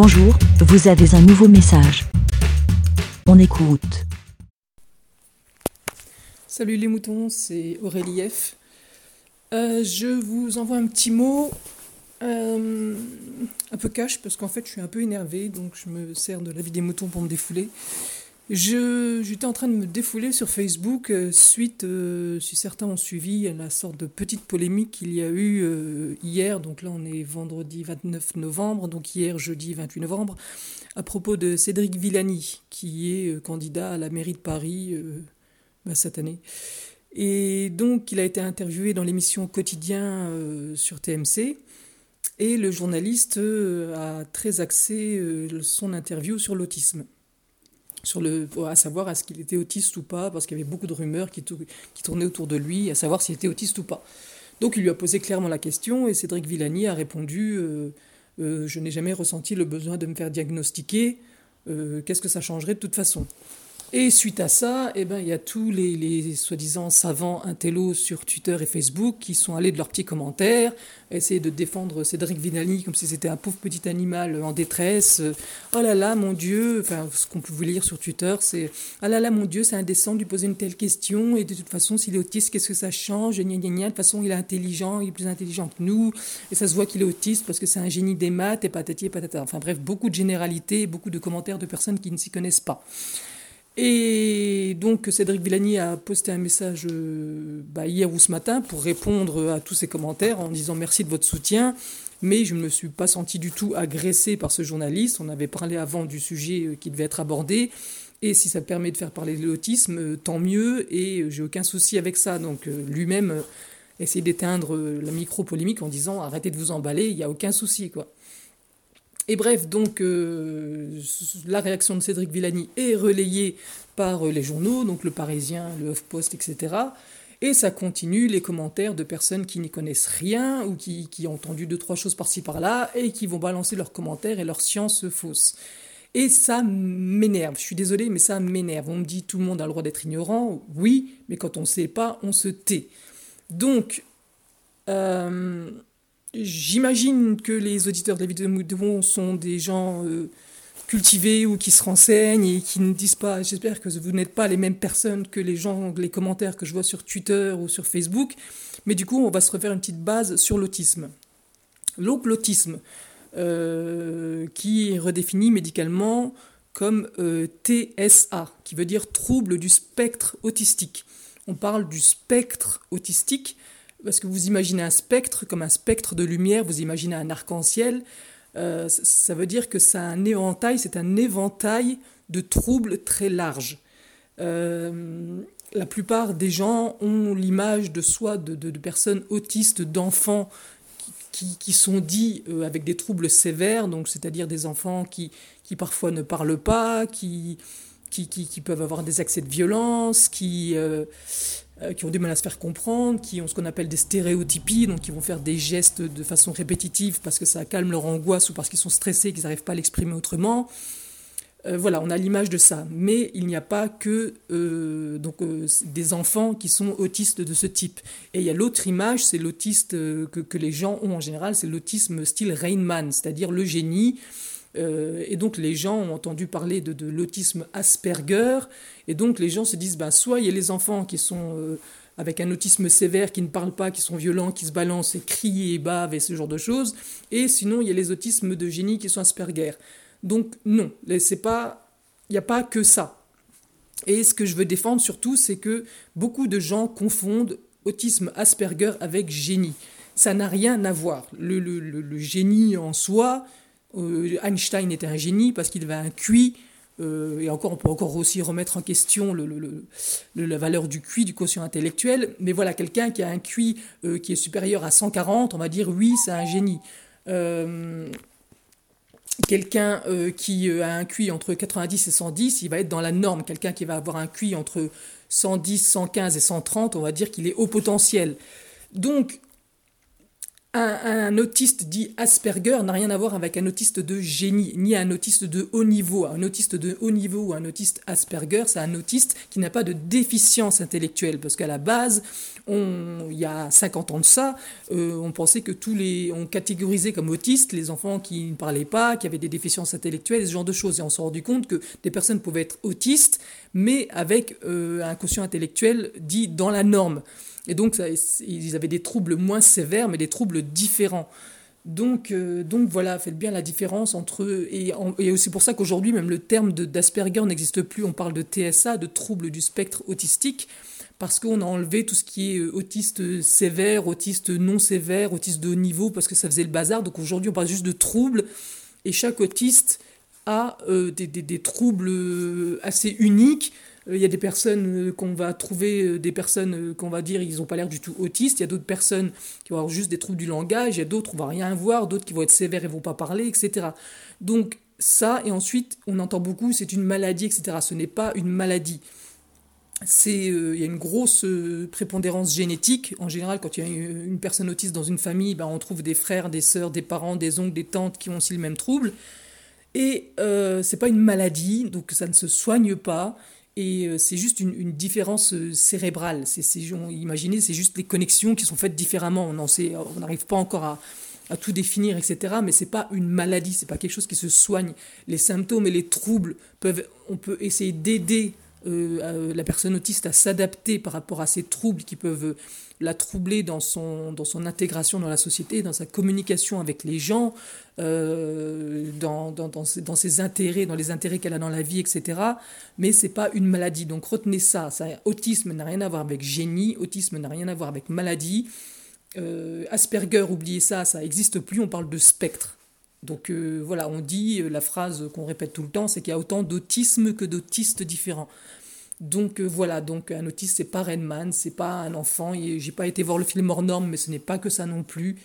Bonjour, vous avez un nouveau message. On écoute. Salut les moutons, c'est Aurélie F. Euh, je vous envoie un petit mot euh, un peu cash parce qu'en fait je suis un peu énervé donc je me sers de la vie des moutons pour me défouler. J'étais en train de me défouler sur Facebook euh, suite, euh, si certains ont suivi, à la sorte de petite polémique qu'il y a eu euh, hier, donc là on est vendredi 29 novembre, donc hier jeudi 28 novembre, à propos de Cédric Villani, qui est candidat à la mairie de Paris bah, cette année. Et donc il a été interviewé dans l'émission Quotidien sur TMC. Et le journaliste a très axé son interview sur l'autisme sur le, à savoir est-ce qu'il était autiste ou pas, parce qu'il y avait beaucoup de rumeurs qui, tournaient autour de lui, à savoir s'il était autiste ou pas. Donc il lui a posé clairement la question et Cédric Villani a répondu euh, euh, Je n'ai jamais ressenti le besoin de me faire diagnostiquer, euh, qu'est-ce que ça changerait de toute façon? Et suite à ça, eh ben, il y a tous les, les soi-disant savants intellos sur Twitter et Facebook qui sont allés de leurs petits commentaires, essayer de défendre Cédric Vinali comme si c'était un pauvre petit animal en détresse. Oh là là, mon Dieu, enfin, ce qu'on peut vous lire sur Twitter, c'est Ah là là, mon Dieu, c'est indécent de lui poser une telle question, et de toute façon, s'il est autiste, qu'est-ce que ça change? Gna, gna, gna. De toute façon, il est intelligent, il est plus intelligent que nous, et ça se voit qu'il est autiste parce que c'est un génie des maths, et patati et patata. Enfin bref, beaucoup de généralités, beaucoup de commentaires de personnes qui ne s'y connaissent pas. Et donc Cédric Villani a posté un message euh, bah, hier ou ce matin pour répondre à tous ces commentaires en disant merci de votre soutien. Mais je ne me suis pas senti du tout agressé par ce journaliste. On avait parlé avant du sujet euh, qui devait être abordé. Et si ça permet de faire parler de l'autisme, euh, tant mieux. Et j'ai aucun souci avec ça. Donc lui-même essayer d'éteindre la micro-polémique en disant arrêtez de vous emballer, il n'y a aucun souci. quoi. Et bref, donc euh, la réaction de Cédric Villani est relayée par euh, les journaux, donc le Parisien, le HuffPost, etc. Et ça continue les commentaires de personnes qui n'y connaissent rien ou qui, qui, ont entendu deux, trois choses par-ci par-là et qui vont balancer leurs commentaires et leurs sciences fausses. Et ça m'énerve. Je suis désolé, mais ça m'énerve. On me dit tout le monde a le droit d'être ignorant. Oui, mais quand on ne sait pas, on se tait. Donc, euh, J'imagine que les auditeurs de la vidéo Moudon sont des gens euh, cultivés ou qui se renseignent et qui ne disent pas. J'espère que vous n'êtes pas les mêmes personnes que les gens, les commentaires que je vois sur Twitter ou sur Facebook. Mais du coup, on va se refaire une petite base sur l'autisme. L'autisme, euh, qui est redéfini médicalement comme euh, TSA, qui veut dire trouble du spectre autistique. On parle du spectre autistique parce que vous imaginez un spectre comme un spectre de lumière, vous imaginez un arc-en-ciel, euh, ça veut dire que c'est un éventail, c'est un éventail de troubles très large. Euh, la plupart des gens ont l'image de soi de, personnes autistes, d'enfants qui, sont dits euh, avec des troubles sévères, donc c'est-à-dire des enfants qui, qui parfois ne parlent pas, qui, qui, qui, peuvent avoir des accès de violence, qui, qui ont du mal à se faire comprendre, qui ont ce qu'on appelle des stéréotypies, donc qui vont faire des gestes de façon répétitive parce que ça calme leur angoisse ou parce qu'ils sont stressés, qu'ils n'arrivent pas à l'exprimer autrement. Euh, voilà, on a l'image de ça. Mais il n'y a pas que euh, donc, des enfants qui sont autistes de ce type. Et il y a l'autre image, c'est l'autiste que, que, les gens ont en général, c'est l'autisme style Rainman, c'est-à-dire le génie euh, et donc les gens ont entendu parler de, l'autisme Asperger, et donc les gens se disent, ben, soit il y a les enfants qui sont euh, avec un autisme sévère, qui ne parlent pas, qui sont violents, qui se balancent et crient et bavent et ce genre de choses, et sinon il y a les autismes de génie qui sont Asperger. Donc non, il n'y a pas que ça. Et ce que je veux défendre surtout, c'est que beaucoup de gens confondent autisme Asperger avec génie. Ça n'a rien à voir. le génie en soi, Einstein était un génie parce qu'il avait un QI, euh, et encore, on peut encore aussi remettre en question le, la valeur du QI, du quotient intellectuel, mais voilà, quelqu'un qui a un QI euh, qui est supérieur à 140, on va dire oui, c'est un génie. quelqu'un qui a un QI entre 90 et 110, il va être dans la norme. Quelqu'un qui va avoir un QI entre 110, 115 et 130, on va dire qu'il est haut potentiel. Donc, un, autiste dit Asperger n'a rien à voir avec un autiste de génie, ni un autiste de haut niveau. Un autiste de haut niveau ou un autiste Asperger, c'est un autiste qui n'a pas de déficience intellectuelle. Parce qu'à la base, il y a 50 ans de ça, euh, on pensait que tous les. On catégorisait comme autistes les enfants qui ne parlaient pas, qui avaient des déficiences intellectuelles, ce genre de choses. Et on s'est rendu compte que des personnes pouvaient être autistes, mais avec euh, un quotient intellectuel dit dans la norme. Et donc, ils avaient des troubles moins sévères, mais des troubles différents. Donc, euh, donc voilà, faites bien la différence entre. Et, c'est pour ça qu'aujourd'hui, même le terme d'Asperger n'existe plus. On parle de TSA, de troubles du spectre autistique, parce qu'on a enlevé tout ce qui est euh, autiste sévère, autiste non sévère, autiste de haut niveau, parce que ça faisait le bazar. Donc aujourd'hui, on parle juste de troubles. Et chaque autiste a euh, des, troubles assez uniques il y a des personnes euh, qu'on va trouver, euh, des personnes qu'on va dire ils n'ont pas l'air du tout autistes. Il y a d'autres personnes qui vont avoir juste des troubles du langage. Il y a d'autres on va rien voir, d'autres qui vont être sévères et vont pas parler, etc. Donc ça et ensuite on entend beaucoup c'est une maladie, etc. Ce n'est pas une maladie. C'est il y a une grosse prépondérance génétique. En général, quand il y a une personne autiste dans une famille, ben, on trouve des frères, des sœurs, des parents, des oncles, des tantes qui ont aussi le même trouble. Et euh, c'est pas une maladie, donc ça ne se soigne pas. Et euh, c'est juste une, différence euh, cérébrale. C'est, imaginez, c'est juste les connexions qui sont faites différemment. On n'arrive pas encore à, tout définir, etc. Mais c'est pas une maladie, c'est pas quelque chose qui se soigne. Les symptômes et les troubles peuvent, on peut essayer d'aider euh, la personne autiste à s'adapter par rapport à ces troubles qui peuvent la troubler dans son, dans son intégration dans la société, dans sa communication avec les gens, euh, dans, dans, ses, dans, ses, intérêts, dans les intérêts qu'elle a dans la vie, etc. Mais c'est pas une maladie. Donc retenez ça. autisme n'a rien à voir avec génie, autisme n'a rien à voir avec maladie. Euh, Asperger, oubliez ça, ça n'existe plus, on parle de spectre. Donc euh, voilà, on dit, la phrase qu'on répète tout le temps, c'est qu'il y a autant d'autisme que d'autistes différents. Donc euh, voilà, donc un autiste c'est pas Redman, c'est pas un enfant. J'ai pas été voir le film hors norme, mais ce n'est pas que ça non plus.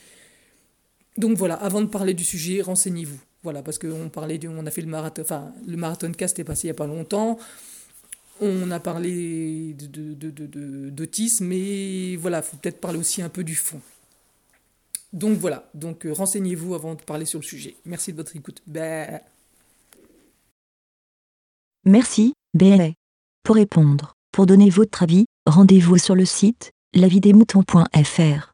Donc voilà, avant de parler du sujet, renseignez-vous. Voilà, parce qu'on parlait, on a fait le marathon, enfin le marathon cast est passé il y a pas longtemps. On a parlé d'autisme, de, de, mais voilà, faut peut-être parler aussi un peu du fond. Donc voilà, donc euh, renseignez-vous avant de parler sur le sujet. Merci de votre écoute. Bah. Merci, BLA. Pour répondre, pour donner votre avis, rendez-vous sur le site lavidemouton.fr.